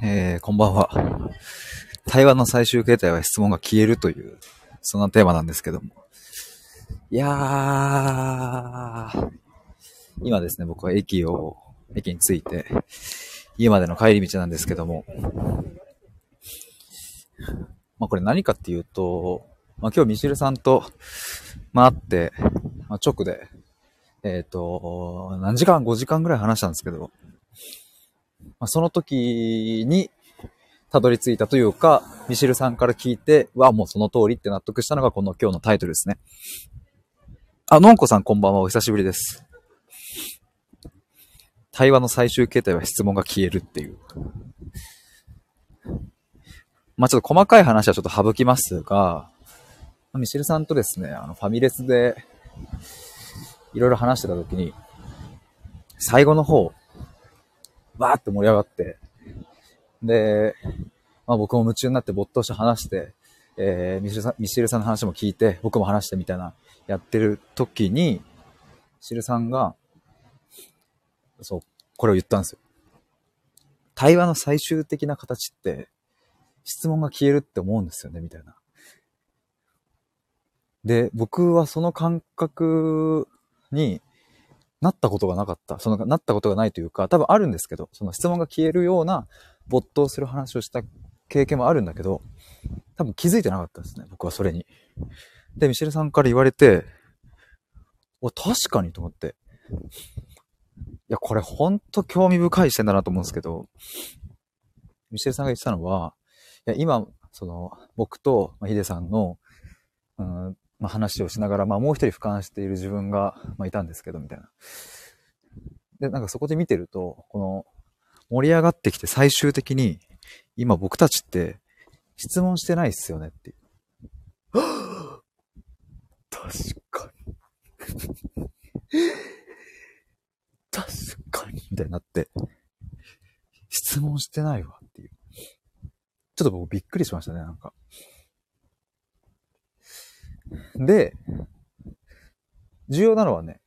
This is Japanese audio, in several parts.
えー、こんばんは。対話の最終形態は質問が消えるという、そんなテーマなんですけども。いやー、今ですね、僕は駅を、駅に着いて、家までの帰り道なんですけども。まあこれ何かっていうと、まあ今日ミシルさんと、まあ会って、まあ直で、えっ、ー、と、何時間 ?5 時間ぐらい話したんですけど、まあ、その時に、たどり着いたというか、ミシルさんから聞いて、わ、もうその通りって納得したのがこの今日のタイトルですね。あ、のんこさんこんばんは。お久しぶりです。対話の最終形態は質問が消えるっていう。まあ、ちょっと細かい話はちょっと省きますが、ミシルさんとですね、あの、ファミレスで、いろいろ話してた時に、最後の方、わーって盛り上がって、で、まあ僕も夢中になって没頭して話して、えー、ミシルさん、ミシルさんの話も聞いて、僕も話してみたいな、やってる時に、ミシルさんが、そう、これを言ったんですよ。対話の最終的な形って、質問が消えるって思うんですよね、みたいな。で、僕はその感覚になったことがなかった。その、なったことがないというか、多分あるんですけど、その質問が消えるような没頭する話をした経験もあるんだけど、多分気づいてなかったですね、僕はそれに。で、ミシェルさんから言われて、お、確かにと思って。いや、これほんと興味深い視点だなと思うんですけど、ミシェルさんが言ってたのは、いや、今、その、僕と、ヒデさんの、うん、まあ、話をしながら、まあ、もう一人俯瞰している自分が、まあ、いたんですけど、みたいな。で、なんかそこで見てると、この、盛り上がってきて最終的に、今僕たちって質問してないっすよねっていう。確かに。確かに。みたいになって、質問してないわっていう。ちょっと僕びっくりしましたね、なんか。で、重要なのはね、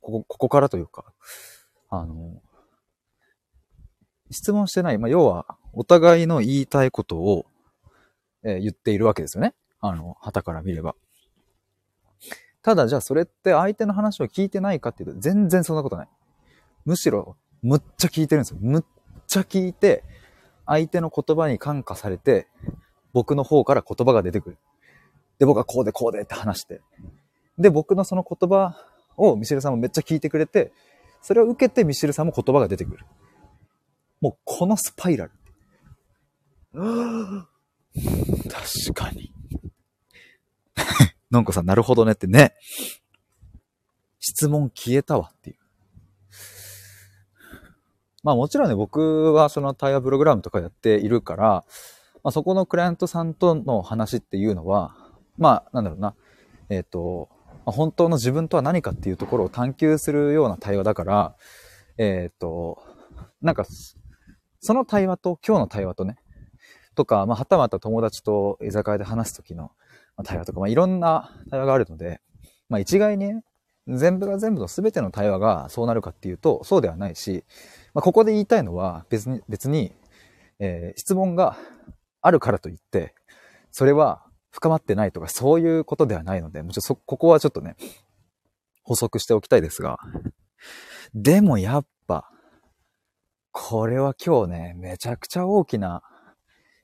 ここ、ここからというか、あの、質問してない。まあ、要は、お互いの言いたいことを、えー、言っているわけですよね。あの、旗から見れば。ただ、じゃあそれって相手の話を聞いてないかっていうと、全然そんなことない。むしろ、むっちゃ聞いてるんですよ。むっちゃ聞いて、相手の言葉に感化されて、僕の方から言葉が出てくる。で、僕はこうでこうでって話して。で、僕のその言葉をミシェルさんもめっちゃ聞いてくれて、それを受けてミシェルさんも言葉が出てくる。もうこのスパイラル。確かに。のんこさん、なるほどねってね。質問消えたわっていう。まあもちろんね、僕はその対話プログラムとかやっているから、まあ、そこのクライアントさんとの話っていうのは、まあ、なんだろうな、えっ、ー、と、本当の自分とは何かっていうところを探求するような対話だから、えっ、ー、と、なんか、その対話と今日の対話とね、とか、まあ、はたまた友達と居酒屋で話すときの対話とか、まあ、いろんな対話があるので、まあ、一概にね、全部が全部の全ての対話がそうなるかっていうと、そうではないし、まあ、ここで言いたいのは別に、別に、えー、質問があるからといって、それは深まってないとか、そういうことではないので、もちろんそ、ここはちょっとね、補足しておきたいですが。でもやっぱ、これは今日ね、めちゃくちゃ大きな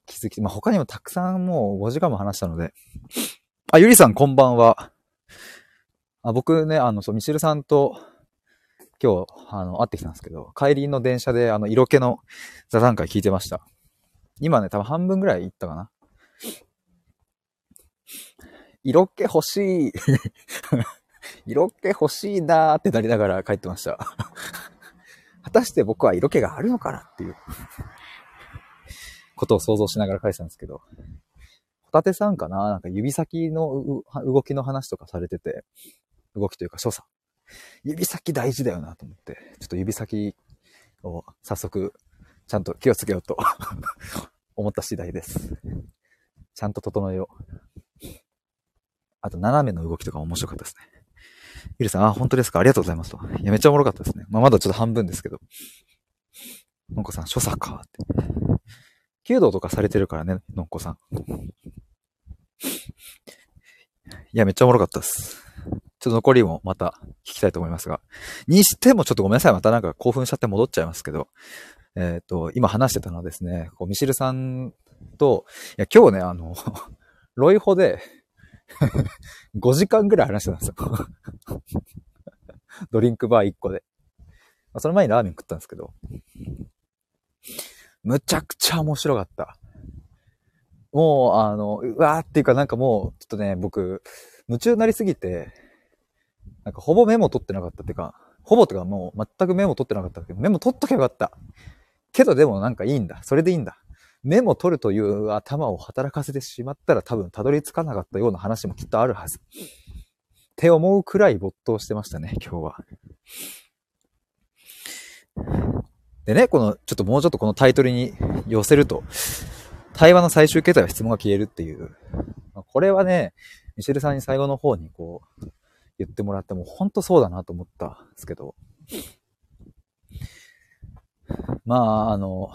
気づき。まあ、他にもたくさんもう5時間も話したので。あ、ゆりさんこんばんは。あ僕ね、あの、そう、ミシルさんと今日、あの、会ってきたんですけど、帰りの電車であの、色気の座談会聞いてました。今ね、多分半分ぐらい行ったかな。色気欲しい。色気欲しいなーってなりながら帰ってました。果たして僕は色気があるのかなっていうことを想像しながら帰ってたんですけど。ホタテさんかな？なんか指先の動きの話とかされてて、動きというか所作。指先大事だよなと思って、ちょっと指先を早速ちゃんと気をつけようと 思った次第です。ちゃんと整えよう。あと、斜めの動きとか面白かったですね。ゆりさん、あ、本当ですか？ありがとうございますと。いや、めっちゃおもろかったですね。まあ、まだちょっと半分ですけど。のんこさん、所作かって。弓道とかされてるからね、のんこさん。いや、めっちゃおもろかったです。ちょっと残りもまた聞きたいと思いますが。にしてもちょっとごめんなさい。またなんか興奮しちゃって戻っちゃいますけど。えっ、ー、と、今話してたのはですね、こうミシルさんと、いや、今日ね、あの、ロイホで5時間ぐらい話してたんですよ ドリンクバー1個で。まあ、その前にラーメン食ったんですけど、むちゃくちゃ面白かった。もう、あの、うわーっていうかなんかもう、ちょっとね、僕、夢中になりすぎて、なんかほぼメモ取ってなかったっていうか、ほぼとかもう全くメモ取ってなかったけど、メモ取っとけばよかった。けどでもなんかいいんだ。それでいいんだ。メモ取るという頭を働かせてしまったら多分たどり着かなかったような話もきっとあるはず。って思うくらい没頭してましたね、今日は。でね、この、ちょっともうちょっとこのタイトルに寄せると、対話の最終形態は質問が消えるっていう。これはね、ミシェルさんに最後の方にこう、言ってもらっても、ほんとそうだなと思ったんですけど。まあ、あの、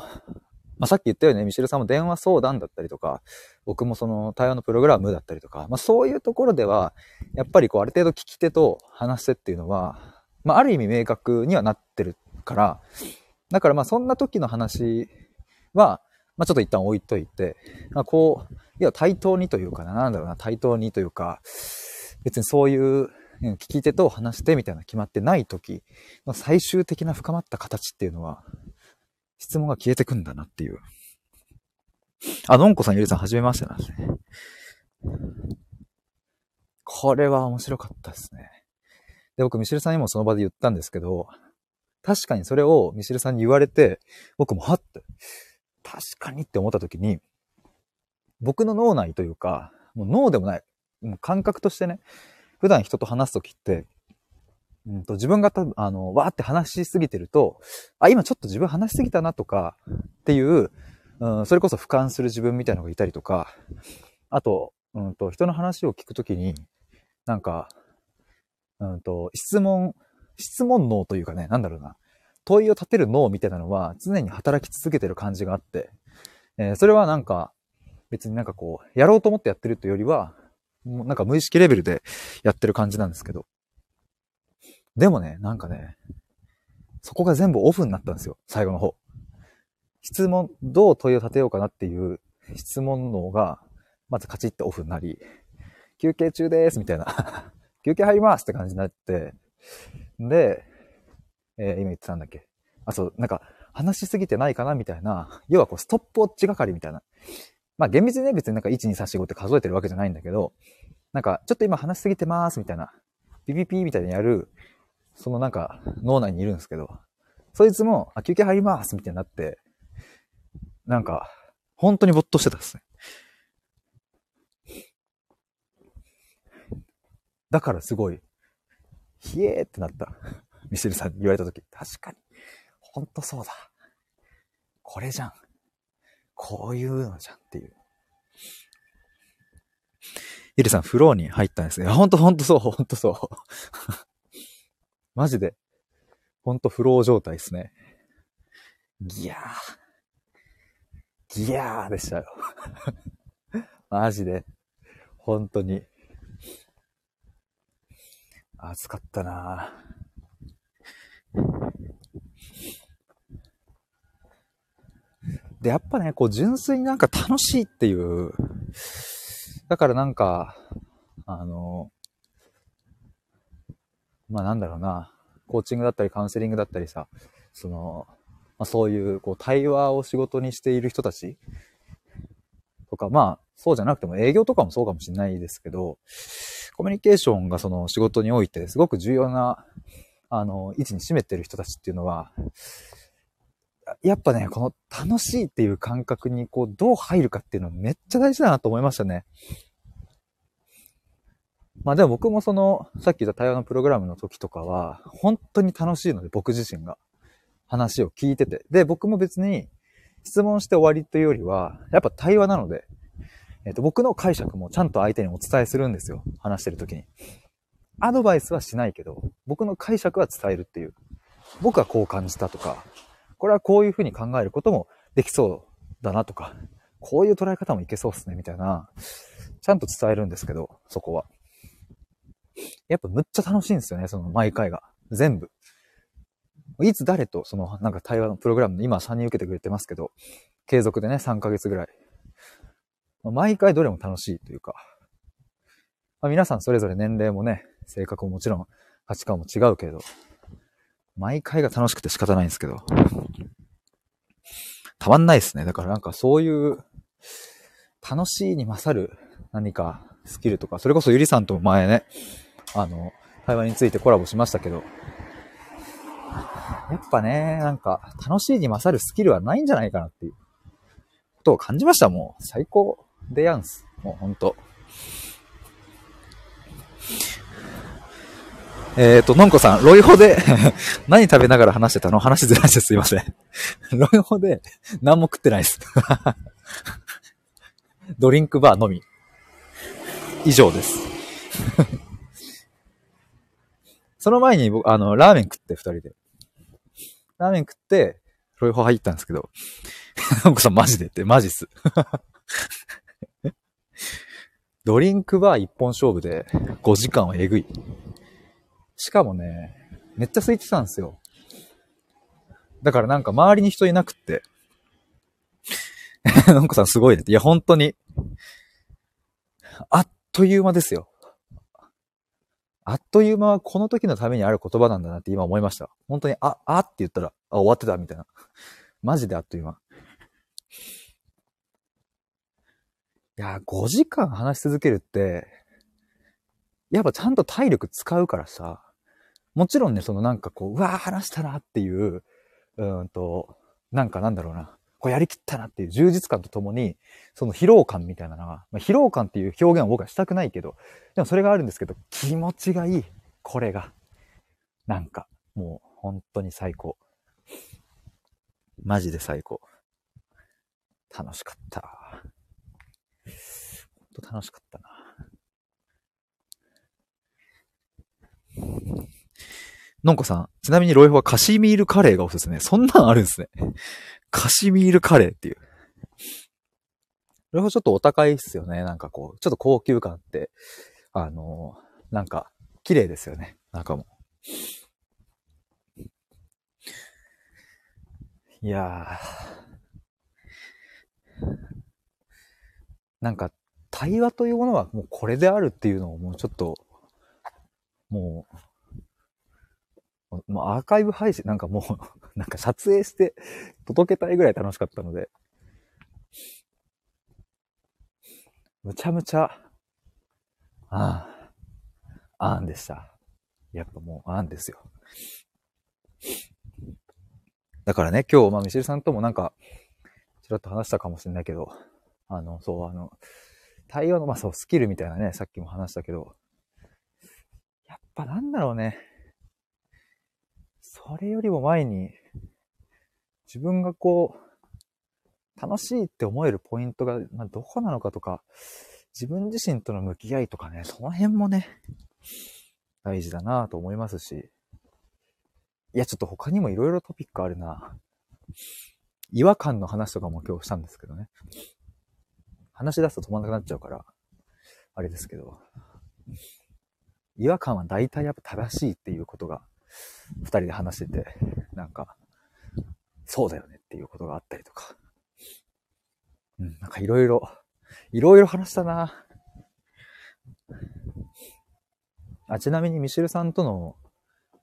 まあ、さっき言ったようにね、ミシルさんも電話相談だったりとか、僕もその対話のプログラムだったりとか、まあそういうところでは、やっぱりこうある程度聞き手と話し手っていうのは、まあある意味明確にはなってるから、だからまあそんな時の話は、まあちょっと一旦置いといて、まあこう、いや対等にというかな、なんだろうな、対等にというか、別にそういう聞き手と話してみたいな決まってない時の最終的な深まった形っていうのは、質問が消えてくんだなっていう。あ、のんこさん、ゆりさん、はじめましてなんですね。これは面白かったですね。で、僕、ミシルさんにもその場で言ったんですけど、確かにそれをミシルさんに言われて、僕もはって、確かにって思った時に、僕の脳内というか、もう脳でもない、もう感覚としてね、普段人と話す時って、うんと自分が多分、あの、わーって話しすぎてると、あ、今ちょっと自分話しすぎたなとかっていう、うん、それこそ俯瞰する自分みたいなのがいたりとか、あと、うんと、人の話を聞くときに、なんか、うんと、質問、質問脳というかね、なんだろうな、問いを立てる脳みたいなのは常に働き続けてる感じがあって、えー、それはなんか、別になんかこう、やろうと思ってやってるというよりは、なんか無意識レベルでやってる感じなんですけど。でもね、なんかね、そこが全部オフになったんですよ、最後の方。質問、どう問いを立てようかなっていう質問脳が、まずカチッとオフになり、休憩中ですみたいな。休憩入りますって感じになって、で、えー、今言ってたんだっけ？あ、そう、なんか、話しすぎてないかなみたいな、要はこう、ストップウォッチ係みたいな。まあ、厳密にね、別になんか1、2、3、4、5って数えてるわけじゃないんだけど、なんか、ちょっと今話しすぎてますみたいな、ピピピみたいにやる、そのなんか、脳内にいるんですけど、そいつも、あ、休憩入りますみたいになって、なんか、本当に没頭してたですね。だからすごい、ひえーってなった。ミシェルさんに言われたとき、確かに、ほんとそうだ。これじゃん。こういうのじゃんっていう。ゆりさん、フローに入ったんですね。ほんとほんとそう、ほんとそう。マジで、ほんとフロー状態ですね。ギャー。ギャーでしたよ。マジで。本当に。暑かったなで、やっぱね、こう純粋になんか楽しいっていう。だからなんか、あの、まあなんだろうな、コーチングだったりカウンセリングだったりさ、その、まあ、そういうこう対話を仕事にしている人たちとか、まあそうじゃなくても営業とかもそうかもしれないですけど、コミュニケーションがその仕事においてすごく重要な、あの、位置に占めてる人たちっていうのは、やっぱね、この楽しいっていう感覚にこうどう入るかっていうのはめっちゃ大事だなと思いましたね。まあでも僕もその、さっき言った対話のプログラムの時とかは、本当に楽しいので、僕自身が。話を聞いてて。で、僕も別に質問して終わりというよりは、やっぱ対話なので、えっ、と、僕の解釈もちゃんと相手にお伝えするんですよ。話してる時に。アドバイスはしないけど、僕の解釈は伝えるっていう。僕はこう感じたとか、これはこういうふうに考えることもできそうだなとか、こういう捉え方もいけそうっすね、みたいな、ちゃんと伝えるんですけど、そこは。やっぱむっちゃ楽しいんですよね、その毎回が。全部。いつ誰とそのなんか対話のプログラム今3人受けてくれてますけど、継続でね、3ヶ月ぐらい。毎回どれも楽しいというか、まあ、皆さんそれぞれ年齢もね、性格ももちろん価値観も違うけど、毎回が楽しくて仕方ないんですけど、たまんないですね。だからなんかそういう楽しいに勝る何かスキルとか、それこそゆりさんと前ね、あの、対話についてコラボしましたけど、やっぱね、なんか楽しいに勝るスキルはないんじゃないかなっていうことを感じました。もう最高でやんす。もうほんと。えっ、ー、と、のんこさん、ロイホで 何食べながら話してたの？話ずらしてすいません。ロイホで何も食ってないですドリンクバーのみ。以上です。その前に僕、あの、ラーメン食って二人で。ラーメン食って、ロイホ入ったんですけど、のこさんマジでって、マジっす。ドリンクバー一本勝負で5時間はえぐい。しかもね、めっちゃ空いてたんですよ。だからなんか周りに人いなくって。のんこさんすごいね。いや、本当に。あっという間ですよ。あっという間はこの時のためにある言葉なんだなって今思いました。本当に、あ、あって言ったら、あ、終わってたみたいな。マジであっという間。いや、5時間話し続けるって、やっぱちゃんと体力使うからさ、もちろんね、そのなんかこう、うわー話したなっていう、うんと、なんかなんだろうな、こうやりきったなっていう充実感とともに、その疲労感みたいなのが、まあ、疲労感っていう表現を僕はしたくないけど、でもそれがあるんですけど、気持ちがいい。これが。なんか、もう本当に最高。マジで最高。楽しかった。と楽しかったな。のんこさん、ちなみにロイホはカシミールカレーがおすすめ。そんなんあるんですね。カシミールカレーっていう。ロイホちょっとお高いっすよね。なんかこう、ちょっと高級感って、あのー、なんか、綺麗ですよね。中も。いやー。なんか、対話というものはもうこれであるっていうのをもうちょっと、もう、もうアーカイブ配信、なんかもう、なんか撮影して届けたいぐらい楽しかったので、むちゃむちゃ、ああ、あんでした。やっぱもう、あんですよ。だからね、今日、まあ、ミシェルさんともなんか、ちらっと話したかもしれないけど、あの、そう、あの、対応の、まあそう、スキルみたいなね、さっきも話したけど、やっぱなんだろうね。それよりも前に、自分がこう、楽しいって思えるポイントが、ま、どこなのかとか、自分自身との向き合いとかね、その辺もね、大事だなと思いますし、いや、ちょっと他にも色々トピックあるな違和感の話とかも今日したんですけどね。話し出すと止まんなくなっちゃうから、あれですけど、違和感は大体やっぱ正しいっていうことが、二人で話してて、なんか、そうだよねっていうことがあったりとか、うん、なんかいろいろ、いろいろ話したなあ、ちなみにミシェルさんとの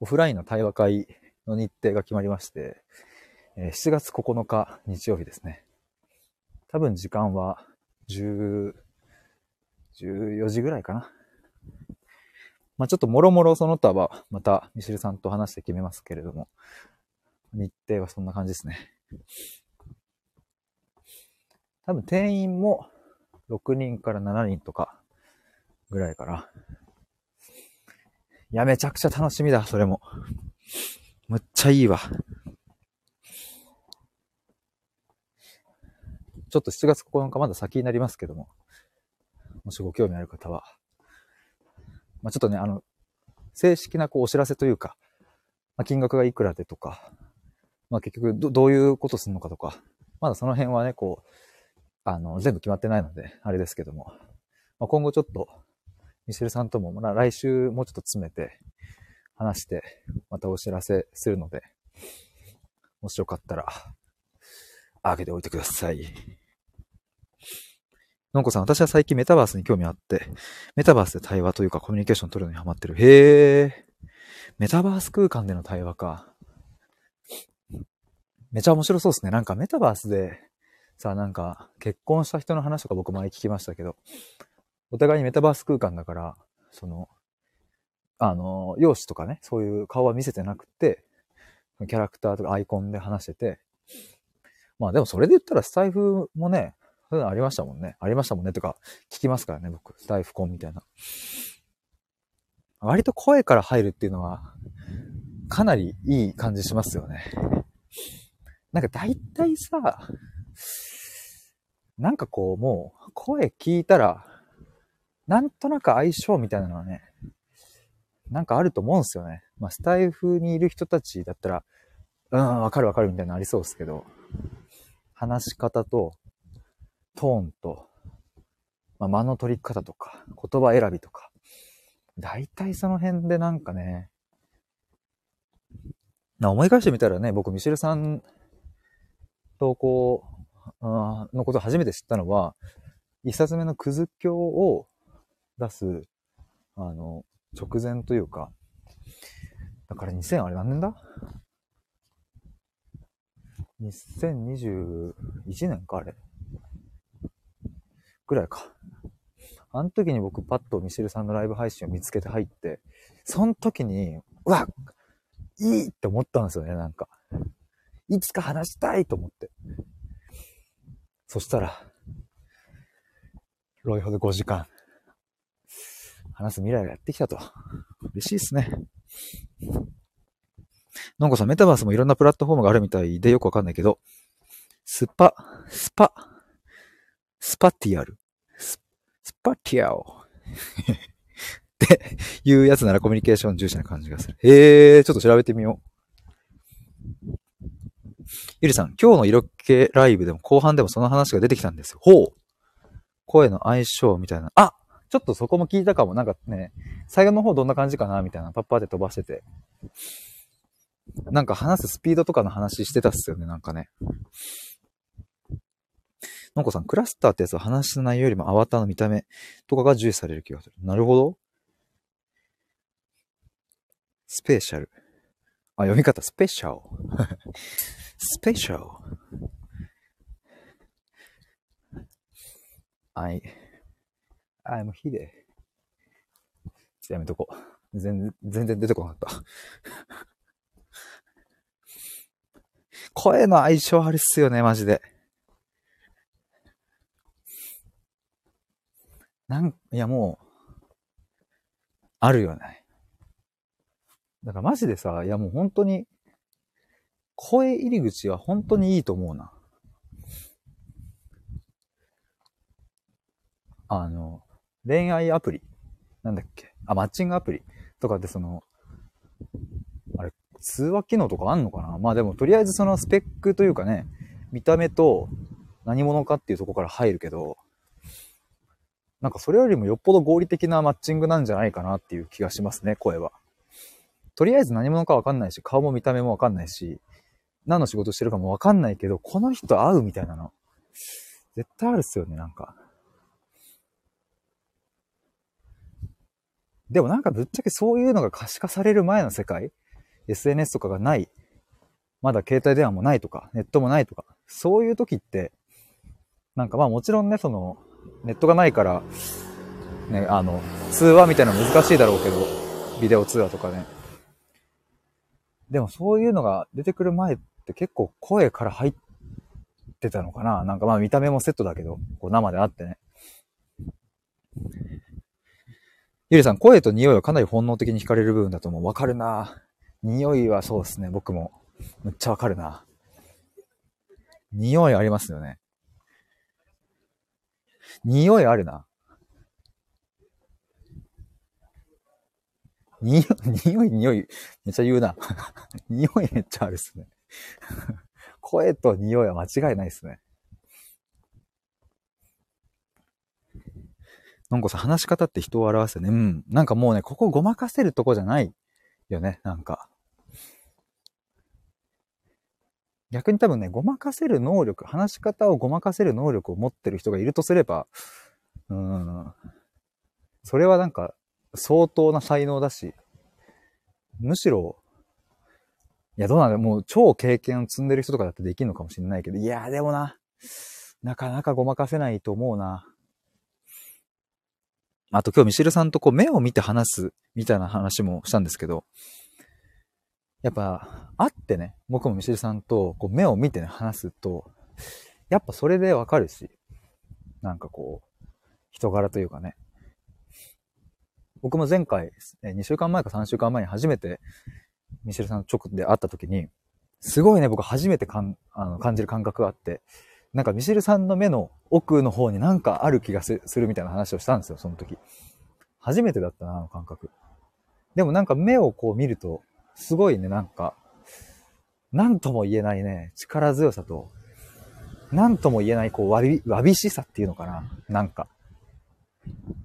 オフラインの対話会の日程が決まりまして、え7月9日日曜日ですね。多分時間は10、14時ぐらいかな。まあちょっともろもろその他はまたミシルさんと話して決めますけれども、日程はそんな感じですね。多分定員も6人から7人とかぐらいかな。いや、めちゃくちゃ楽しみだ、それも。むっちゃいいわ。ちょっと7月9日まだ先になりますけども、もしご興味ある方は、まあ、ちょっとね、あの、正式なこうお知らせというか、まあ、金額がいくらでとか、まあ結局ど、どういうことするのかとか、まだその辺はね、こう、あの、全部決まってないので、あれですけども、まあ、今後ちょっと、ミシェルさんとも、まあ、来週もうちょっと詰めて、話して、またお知らせするので、もしよかったら、あげておいてください。のんこさん、私は最近メタバースに興味あって、メタバースで対話というかコミュニケーション取るのにハマってる。へえ。メタバース空間での対話か。めちゃ面白そうですね。なんかメタバースで、さあなんか結婚した人の話とか僕前聞きましたけど、お互いにメタバース空間だから、その、あの、容姿とかね、そういう顔は見せてなくて、キャラクターとかアイコンで話してて、まあでもそれで言ったらスタイフもね、そういうのありましたもんね。ありましたもんねとか聞きますからね、僕。スタイフコンみたいな。割と声から入るっていうのは、かなりいい感じしますよね。なんか大体さ、なんかこうもう声聞いたら、なんとなく相性みたいなのはね、なんかあると思うんすよね。まあスタイフにいる人たちだったら、うん、わかるわかるみたいなのありそうですけど、話し方と、トーンと、まあ、間の取り方とか、言葉選びとか、大体その辺でなんかね、な思い返してみたらね、僕、ミシェルさんとこう、のことを初めて知ったのは、一冊目のクズ教を出す、あの、直前というか、だから2000、あれ何年だ ?2021 年かあれ。ぐらいか。あの時に僕パッとミシェルさんのライブ配信を見つけて入って、その時に、うわいいって思ったんですよね、なんか。いつか話したいと思って。そしたら、ロイホで5時間、話す未来がやってきたと。嬉しいですね。のんこさん、メタバースもいろんなプラットフォームがあるみたいでよくわかんないけど、スパ、スパ、スパティアルスパティアオっていうやつならコミュニケーション重視な感じがする。へえー、ちょっと調べてみよう。ゆりさん、今日の色気ライブでも後半でもその話が出てきたんですよ。ほう声の相性みたいな。あちょっとそこも聞いたかも。なんかね、最後の方どんな感じかなみたいな。パッパーで飛ばしてて。なんか話すスピードとかの話してたっすよね、なんかね。のんこさん、クラスターってやつは話の内容よりもアバターの見た目とかが重視される気がする。なるほど。スペシャル。あ、読み方、スペシャル。スペシャル。I, I'm here. ちょっとやめとこう。全然、全然出てこなかった。声の相性あるっすよね、マジで。なん、いやもう、あるよね。だからマジでさ、いやもう本当に、声入り口は本当にいいと思うな。あの、恋愛アプリ、なんだっけ？あ、マッチングアプリとかってその、あれ、通話機能とかあんのかな？まあでもとりあえずそのスペックというかね、見た目と何者かっていうとこから入るけど、なんかそれよりもよっぽど合理的なマッチングなんじゃないかなっていう気がしますね、声は。とりあえず何者かわかんないし、顔も見た目もわかんないし、何の仕事してるかもわかんないけど、この人会うみたいなの。絶対あるっすよね、なんか。でもなんかぶっちゃけそういうのが可視化される前の世界 ?SNS とかがない。まだ携帯電話もないとか、ネットもないとか。そういう時って、なんかまあもちろんね、その、ネットがないから、ね、あの、通話みたいなの難しいだろうけど、ビデオ通話とかね。でもそういうのが出てくる前って結構声から入ってたのかななんかまあ見た目もセットだけど、こう生であってね。ゆりさん、声と匂いはかなり本能的に惹かれる部分だと思う。わかるな匂いはそうですね、僕も。めっちゃわかるな匂いありますよね。匂いあるな。匂い、匂い、匂い、めっちゃ言うな。匂いめっちゃあるっすね。声と匂いは間違いないですね。なんかさ、話し方って人を表すよね。うん。なんかもうね、ここごまかせるとこじゃないよね、なんか。逆に多分ね、ごまかせる能力、話し方をごまかせる能力を持ってる人がいるとすれば、うん。それはなんか、相当な才能だし、むしろ、いや、どうなんだもう超経験を積んでる人とかだってできるのかもしれないけど、いや、でもな、なかなかごまかせないと思うな。あと今日ミシルさんとこう目を見て話すみたいな話もしたんですけど、やっぱ会ってね、僕もミシルさんとこう目を見てね話すと、やっぱそれでわかるし、なんかこう、人柄というかね。僕も前回、2週間前か3週間前に初めてミシルさん直で会った時に、すごいね、僕初めてかんあの感じる感覚があって、なんかミシルさんの目の奥の方になんかある気がするみたいな話をしたんですよ、その時。初めてだったな、あの感覚。でもなんか目をこう見ると、すごいね、なんか、なんとも言えないね、力強さと、なんとも言えない、こう、わび、わびしさっていうのかななんか。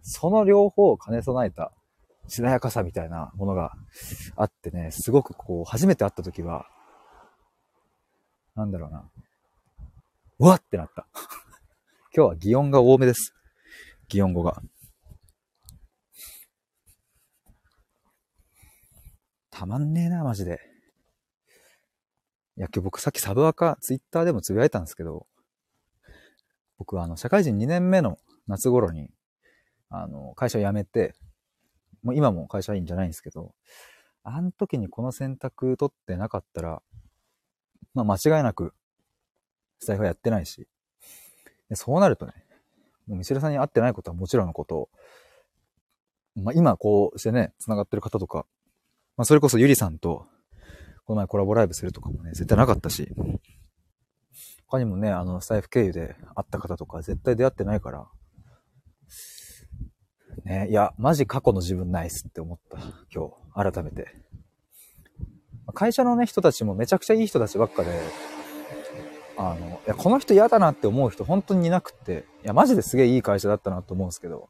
その両方を兼ね備えた、しなやかさみたいなものがあってね、すごくこう、初めて会った時は、なんだろうな。うわってなった。今日は擬音が多めです。擬音語が。たまんねえな、マジで。いや、今日僕さっきサブアカ、ツイッターでもつぶやいたんですけど、僕はあの、社会人2年目の夏頃に、あの、会社辞めて、もう今も会社員じゃないんですけど、あの時にこの選択取ってなかったら、まあ間違いなくスタイフはやってないし、でそうなるとね、もうミシルさんに会ってないことはもちろんのこと、まあ今こうしてね、繋がってる方とか、まあそれこそゆりさんと、この前コラボライブするとかもね、絶対なかったし、他にもね、あの、スタイフ経由で会った方とか絶対出会ってないから、ね、いや、マジ過去の自分ナイスって思った。今日、改めて。会社のね、人たちもめちゃくちゃいい人たちばっかで、あの、いや、この人嫌だなって思う人本当にいなくて、いや、マジですげえいい会社だったなと思うんですけど、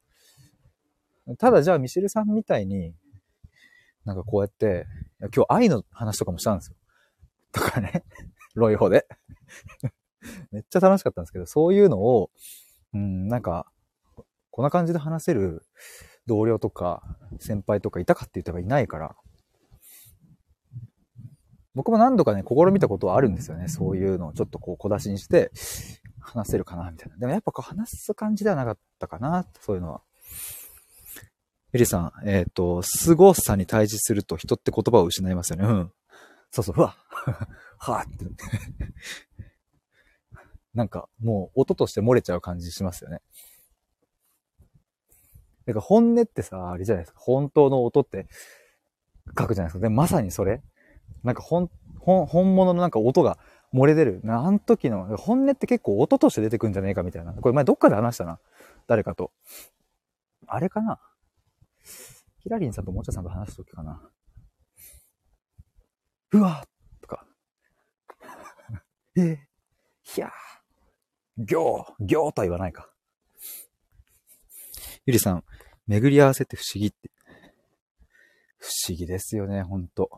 ただじゃあミシェルさんみたいに、なんかこうやって、今日愛の話とかもしたんですよ。とかね、ロイホで。めっちゃ楽しかったんですけど、そういうのを、うん、なんか、こんな感じで話せる同僚とか先輩とかいたかって言ったらいないから、僕も何度かね、試みたことはあるんですよね。そういうのをちょっとこう小出しにして話せるかな、みたいな。でもやっぱこう話す感じではなかったかな、そういうのは。エリさん、えっ、ー、と、凄さに対峙すると人って言葉を失いますよね。うん。そうそう、ふわ はぁって。なんか、もう音として漏れちゃう感じしますよね。だか本音ってさ、あれじゃないですか。本当の音って書くじゃないですか。で、まさにそれ。なんか本、本、本物のなんか音が漏れ出る。あの時の、本音って結構音として出てくんじゃねえかみたいな。これ前どっかで話したな。誰かと。あれかなヒラリンさんともちゃさんと話すときかな。うわとか。えー、ひゃー。行行とは言わないか。ゆりさん、巡り合わせって不思議って。不思議ですよね、ほんと。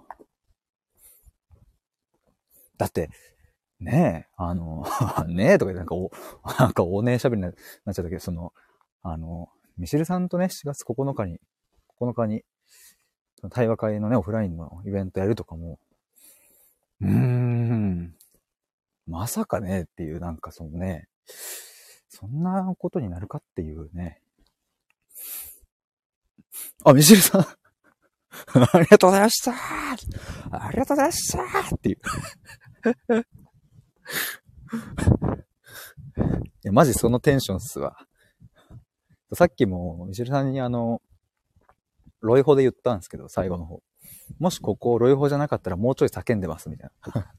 だって、ねえ、あの、ねえとかなんかお、なんかおねえ喋りになっちゃったけど、その、あの、ミシルさんとね、4月9日に、9日に、対話会のね、オフラインのイベントやるとかも、うーん、まさかねっていう、なんかそのね、そんなことになるかっていうね、あ、ミシルさん。ありがとうございましたありがとうございましたっていう。いや、マジそのテンションっすわ。さっきも、ミシルさんにあの、ロイホで言ったんですけど、最後の方。もしここロイホじゃなかったらもうちょい叫んでます、みたいな。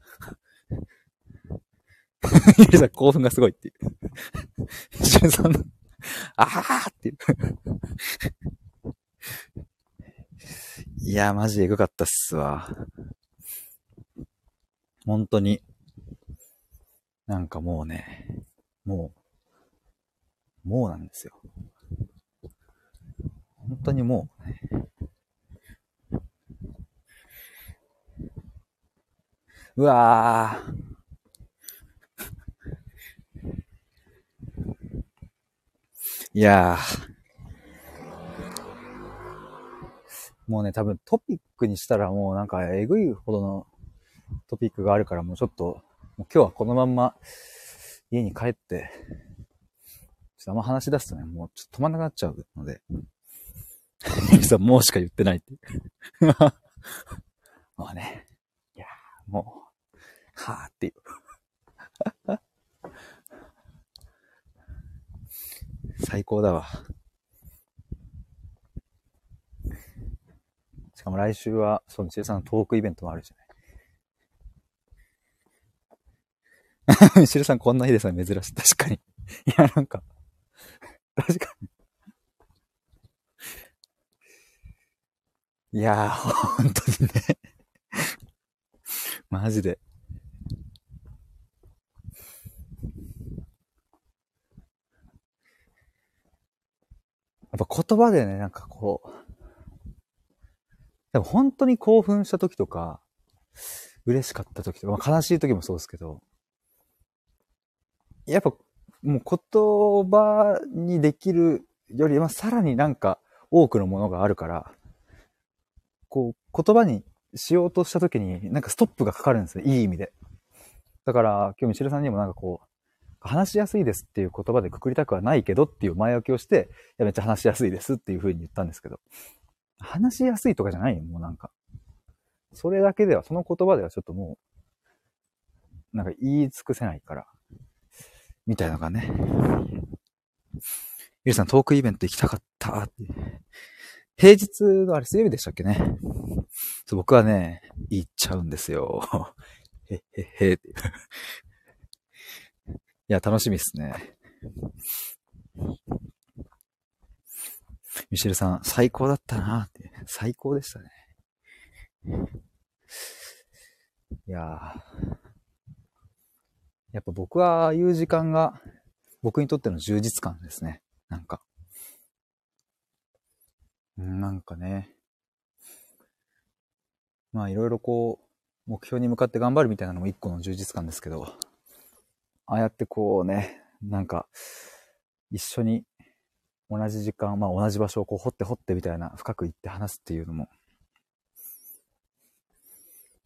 ミシルさん興奮がすごいっていう。ミシルさんの、あーっていう。いや、マジエグかったっすわ。本当に、なんかもうね、もう、もうなんですよ。本当にもう、うわぁ。いやー。もうね、多分トピックにしたらもうなんかえぐいほどのトピックがあるからもうちょっと、もう今日はこのまんま家に帰って、ちょっとあんま話し出すとね、もうちょっと止まんなくなっちゃうので、ゆさんもうしか言ってないって もうね、いやもう、はぁっていう 最高だわ。しかも来週は、そう、みちるさんのトークイベントもあるじゃない。みちるさんこんな日ですね、珍しい。確かに。いや、なんか、確かに。いやー、本当にね マジで。やっぱ言葉でね、なんかこう、でも本当に興奮した時とか、嬉しかった時とか、まあ、悲しい時もそうですけど、やっぱもう言葉にできるよりはさらになんか多くのものがあるから、こう言葉にしようとした時になんかストップがかかるんですよ。いい意味で。だから今日ミシルさんにもなんかこう、話しやすいですっていう言葉でくくりたくはないけどっていう前置きをして、いやめっちゃ話しやすいですっていう風に言ったんですけど、話しやすいとかじゃないよ、もうなんか。それだけでは、その言葉ではちょっともう、なんか言い尽くせないから、みたいなのがね。ゆうさん、トークイベント行きたかったって。平日のあれ水曜日でしたっけね？そう僕はね、行っちゃうんですよ。へっへっへって。いや、楽しみっすね。ミシェルさん、最高だったなって。最高でしたね。いややっぱ僕はああいう時間が僕にとっての充実感ですね。なんか。なんかね。まあいろいろこう、目標に向かって頑張るみたいなのも一個の充実感ですけど、ああやってこうね、なんか、一緒に同じ時間、まあ同じ場所をこう掘って掘ってみたいな、深く行って話すっていうのも。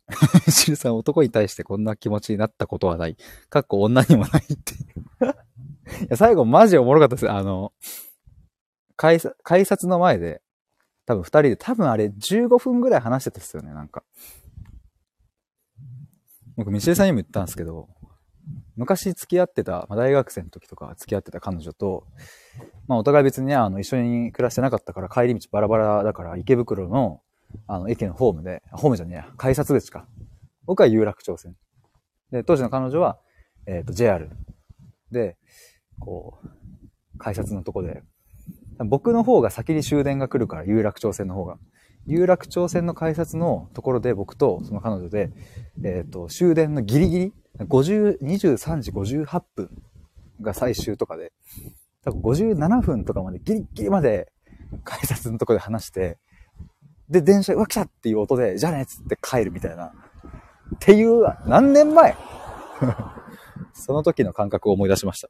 シルさん、男に対してこんな気持ちになったことはない。かっこ女にもないっていういや、最後マジおもろかったです。あの、改改札の前で、多分二人で、多分あれ15分ぐらい話してたっすよね、なんか。僕、ミシェルさんにも言ったんですけど、昔付き合ってた、まあ、大学生の時とか付き合ってた彼女と、まあお互い別にね、あの、一緒に暮らしてなかったから帰り道バラバラだから池袋の、あの、駅のホームで、ホームじゃねえや、改札口か。僕は有楽町線。で、当時の彼女は、えっ、ー、と、JR。で、こう、改札のとこで、僕の方が先に終電が来るから、有楽町線の方が。有楽町線の改札のところで僕とその彼女で、えっ、ー、と、終電のギリギリ、50、23時58分が最終とかで、多分57分とかまでギリギリまで改札のとこで話して、で、電車、うわ、来たっていう音で、じゃあねっつって帰るみたいな。っていう、何年前？その時の感覚を思い出しました。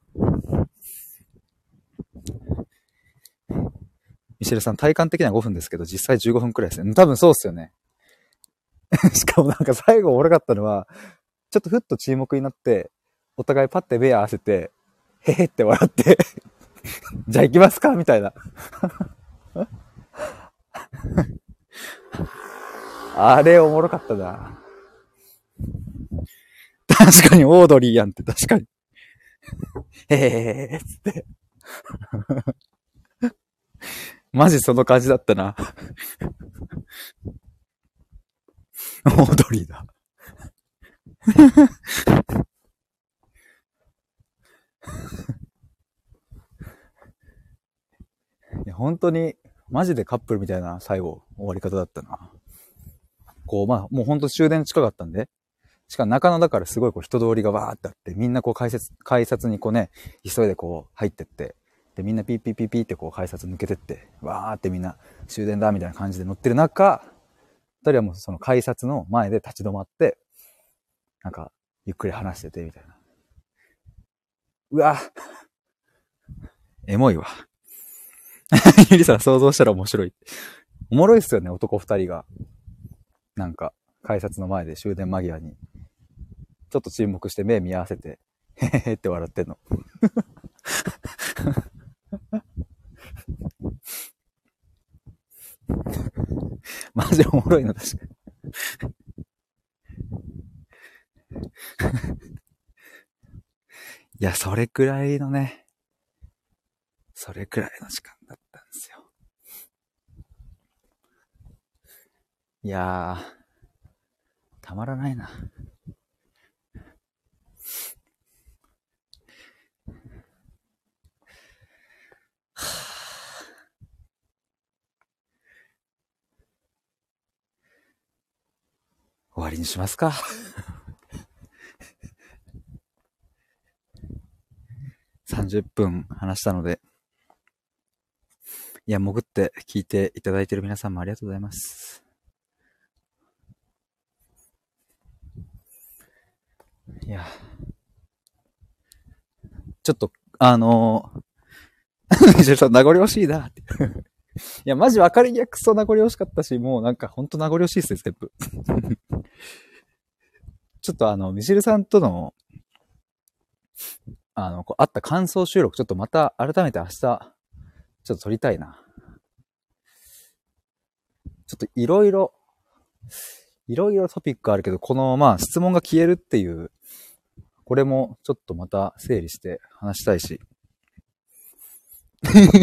ミシェルさん、体感的には5分ですけど、実際15分くらいですね。多分そうっすよね。しかもなんか最後おもろかったのは、ちょっとふっと注目になって、お互いパッて目合わせて、へへって笑って じゃあ行きますかみたいな あれおもろかったな。確かにオードリーやんって確かに。へへへへつってマジその感じだったな。オードリーだ。いや、本当に、マジでカップルみたいな最後、終わり方だったな。こう、まあ、もうほんと終電近かったんで、しかも中野だからすごいこう人通りがわーってあって、みんなこう改札、改札にこうね、急いでこう入ってって、で、みんなピーピーピーピーってこう改札抜けてって、わーってみんな終電だみたいな感じで乗ってる中、二人はもうその改札の前で立ち止まって、なんか、ゆっくり話してて、みたいな。うわ エモいわ。ゆりさん想像したら面白い。おもろいっすよね、男二人が。なんか、改札の前で終電間際に、ちょっと注目して目見合わせて、へへへって笑ってんの。マジおもろいの、確かに。いや、それくらいのね、それくらいの時間だったんですよ。いやー、たまらないな。終わりにしますか。30分話したので、いや、潜って聞いていただいている皆さんもありがとうございます。いや、ちょっと、あのー、ジェさん、名残惜しいなって。いや、マジ分かりやくそ名残惜しかったし、もうなんかほんと名残惜しいっすね、全部。ちょっとあの、ミシルさんとの、あの、こう、あった感想収録、ちょっとまた改めて明日、ちょっと撮りたいな。ちょっといろいろ、いろいろトピックあるけど、この、まあ、質問が消えるっていう、これもちょっとまた整理して話したいし。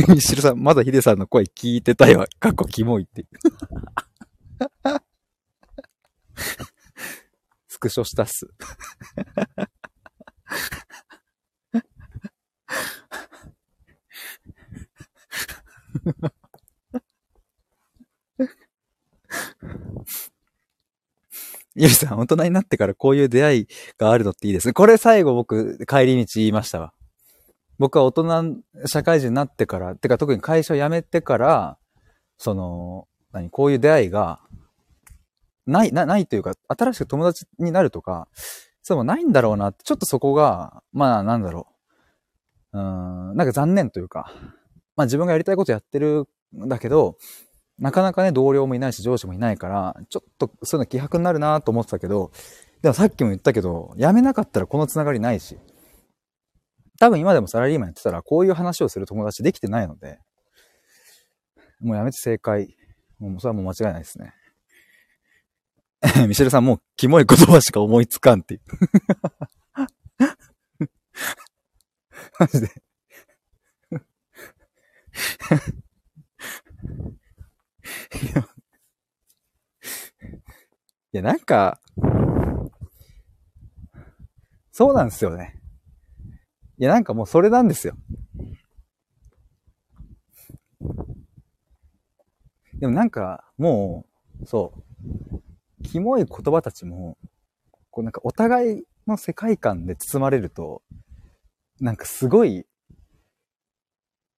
ミシルさん、まだヒデさんの声聞いてたよ。かっこキモいって。スクショしたっす。ゆりさん、大人になってからこういう出会いがあるのっていいですね。これ最後僕、帰り道言いましたわ。僕は大人、社会人になってから、てか特に会社を辞めてから、その、何、こういう出会いが、ない、なないというか、新しく友達になるとか、そうもないんだろうなって、ちょっとそこが、まあなんだろう。うん、なんか残念というか、まあ自分がやりたいことやってるんだけど、なかなかね、同僚もいないし上司もいないから、ちょっとそういうの気迫になるなと思ってたけど、でもさっきも言ったけど、辞めなかったらこのつながりないし、多分今でもサラリーマンやってたら、こういう話をする友達できてないので、もうやめて正解。もうそれはもう間違いないですね。ミシェルさんもうキモい言葉しか思いつかんっていう。マジで いや、なんか、そうなんですよね。いや、なんかもうそれなんですよ。でもなんか、もう、そう、キモい言葉たちも、こうなんかお互いの世界観で包まれると、なんかすごい、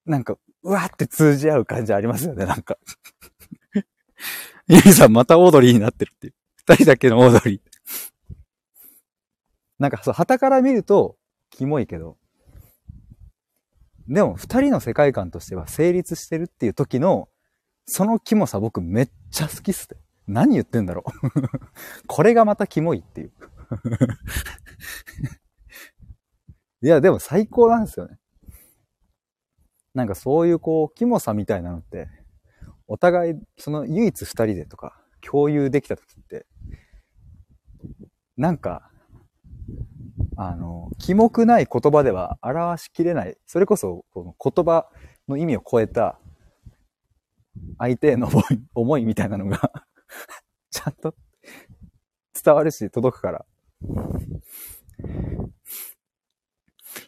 なんか、うわって通じ合う感じありますよね、なんか。ゆりさんまたオードリーになってるっていう。二人だけのオードリー。なんかそう、旗から見ると、キモいけど、でも、二人の世界観としては成立してるっていう時の、そのキモさ僕めっちゃ好きっすね。何言ってんだろう これがまたキモいっていう いや、でも最高なんですよね。なんかそういうこう、キモさみたいなのって、お互い、その唯一二人でとか、共有できた時って、なんか、あの、キモくない言葉では表しきれない。それこそ、この言葉の意味を超えた、相手への思い、思いみたいなのが ちゃんと伝わるし、届くから。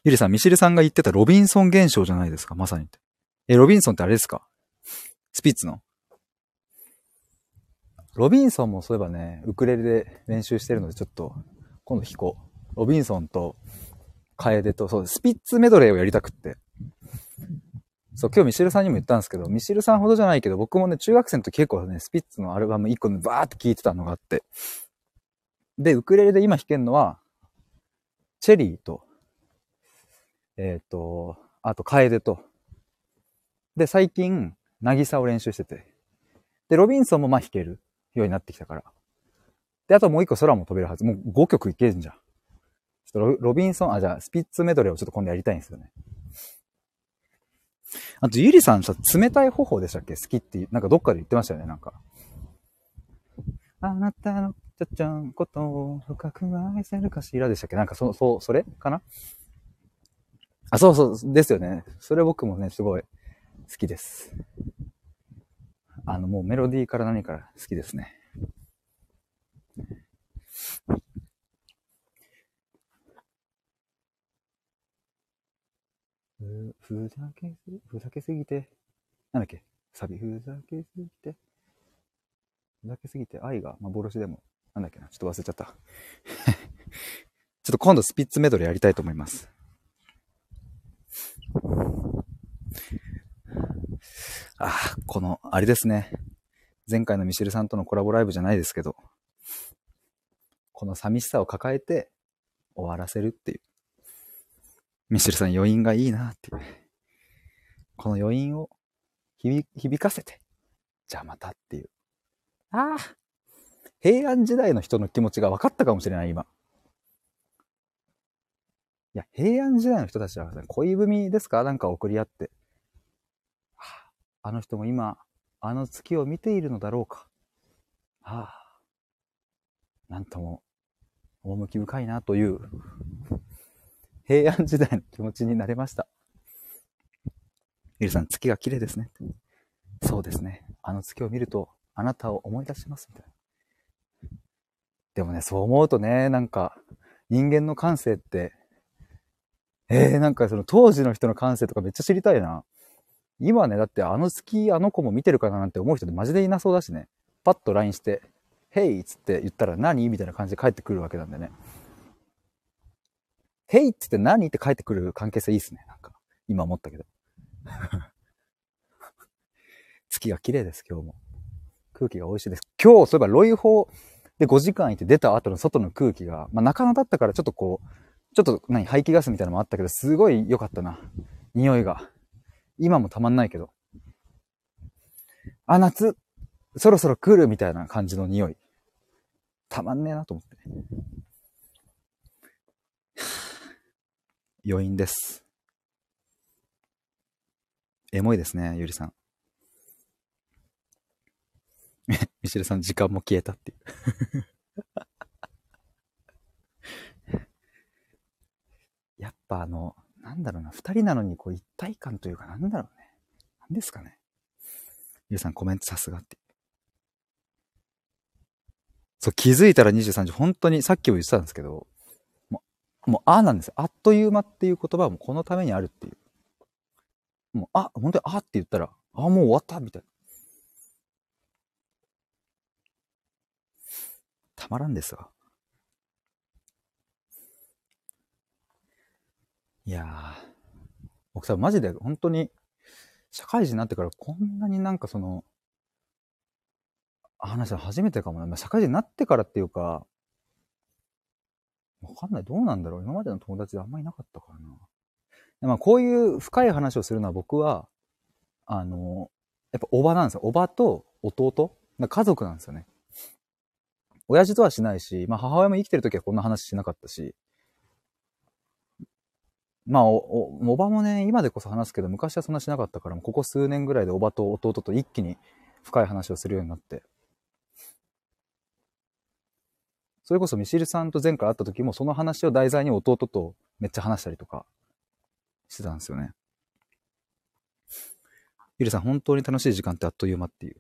ゆりさん、ミシルさんが言ってたロビンソン現象じゃないですか、まさに。え、ロビンソンってあれですか？スピッツのロビンソンもそういえばね、ウクレレで練習してるので、ちょっと今度弾こう。ロビンソンと、楓と、そう、スピッツメドレーをやりたくって。そう、今日ミシルさんにも言ったんですけど、ミシルさんほどじゃないけど、僕もね、中学生の時結構ね、スピッツのアルバム1個でバーって聴いてたのがあって。で、ウクレレで今弾けるのは、チェリーと、えっ、ー、と、あと、楓と。で、最近、渚を練習してて。で、ロビンソンもまあ弾けるようになってきたから。で、あともう一個空も飛べるはず。もう5曲いけるんじゃん。ちょっとロビンソン、あ、じゃあ、スピッツメドレーをちょっと今度やりたいんですよね。あと、ゆりさんさ、冷たい頬でしたっけ？好きって、なんかどっかで言ってましたよね、なんか。あなたのちゃっちゃんことを深く愛せるかしらでしたっけ？なんかそ、そう、それかな？あ、そうそう、ですよね。それ僕もね、すごい好きです。あの、もうメロディーから何から好きですね。ふ、ざけすぎ、ふざけすぎて、なんだっけ？サビ、ふざけすぎて、ふざけすぎて愛が幻でも、なんだっけな？ちょっと忘れちゃった。ちょっと今度スピッツメドレーやりたいと思います。ああ、この、あれですね。前回のミシェルさんとのコラボライブじゃないですけど、この寂しさを抱えて終わらせるっていう。ミシェルさん余韻がいいなっていう。この余韻を響かせて、じゃあまたっていう。ああ、平安時代の人の気持ちが分かったかもしれない、今。いや、平安時代の人たちは恋文ですか？なんか送り合って。はあ、あの人も今、あの月を見ているのだろうか。はあ、なんとも、趣深いなという、平安時代の気持ちになれました。ゆりさん、月が綺麗ですね。そうですね。あの月を見ると、あなたを思い出します、みたいな。でもね、そう思うとね、なんか、人間の感性って、えー、なんかその当時の人の感性とかめっちゃ知りたいな。今ね、だってあの月あの子も見てるかななんて思う人ってマジでいなそうだしね。パッと LINE して、ヘイっつって言ったら何？みたいな感じで帰ってくるわけなんでね。ヘイっつって何？って帰ってくる関係性いいっすね。なんか、今思ったけど。月が綺麗です、今日も。空気が美味しいです。今日、そういえば、ロイホー、で、5時間いて出た後の外の空気が、まあ、中野だったからちょっとこう、ちょっと何、排気ガスみたいなのもあったけど、すごい良かったな。匂いが。今もたまんないけど。あ、夏、そろそろ来るみたいな感じの匂い。たまんねえなと思って。余韻です。エモいですね、ゆりさん。ミシルさん、時間も消えたっていう やっぱあの、なんだろうな、二人なのにこう一体感というかなんだろうね。なんですかね。ゆうさんコメントさすがって。そう、気づいたら23時、本当にさっきも言ってたんですけど、もう、ああなんですよ。あっという間っていう言葉もこのためにあるっていう。もう、あ、本当にあって言ったら、あ、もう終わったみたいな。たまらんですわ。いやー、僕さ、マジで本当に、社会人になってからこんなになんかその、話は初めてかもな。まあ、社会人になってからっていうか、わかんない。どうなんだろう。今までの友達であんまりなかったからな。まあ、こういう深い話をするのは僕は、あの、やっぱおばなんですよ。おばと弟。家族なんですよね。親父とはしないし、まあ母親も生きてる時はこんな話しなかったし、まあお、お、おばもね、今でこそ話すけど、昔はそんなしなかったから、ここ数年ぐらいでおばと弟と一気に深い話をするようになって。それこそミシルさんと前回会った時も、その話を題材に弟とめっちゃ話したりとかしてたんですよね。ゆりさん、本当に楽しい時間ってあっという間っていう。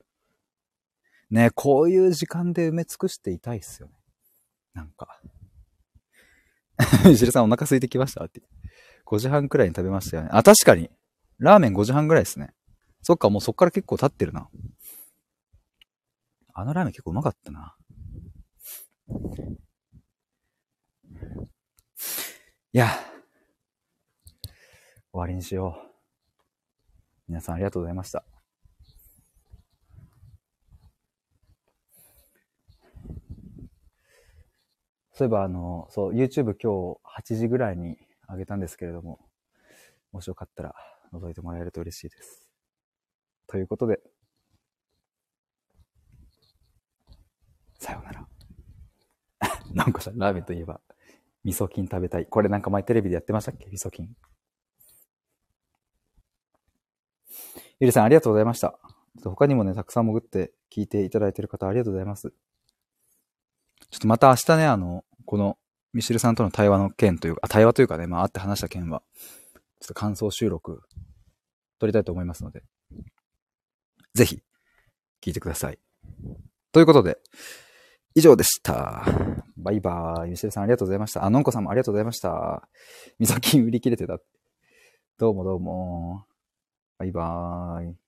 ね、こういう時間で埋め尽くしていたいっすよね。なんか。石るさんお腹空いてきましたって。5時半くらいに食べましたよね。あ、確かに。ラーメン5時半くらいですね。そっか、もうそっから結構経ってるな。あのラーメン結構うまかったな。いや、終わりにしよう。皆さんありがとうございました。そういえば、あの、そう、YouTube 今日8時ぐらいに上げたんですけれども、もしよかったら覗いてもらえると嬉しいです。ということで、さようなら。なんかさ、ラーメンといえば、味噌菌食べたい。これなんか前テレビでやってましたっけ？味噌菌。ゆりさん、ありがとうございました。他にもね、たくさん潜って聞いていただいてる方、ありがとうございます。ちょっとまた明日ね、あの、この、ミシルさんとの対話の件というか、対話というかね、まあ、会って話した件は、ちょっと感想収録、撮りたいと思いますので、ぜひ、聞いてください。ということで、以上でした。バイバーイ。ミシェルさんありがとうございました。あ、のんこさんもありがとうございました。みそきん売り切れてた。どうもどうも。バイバーイ。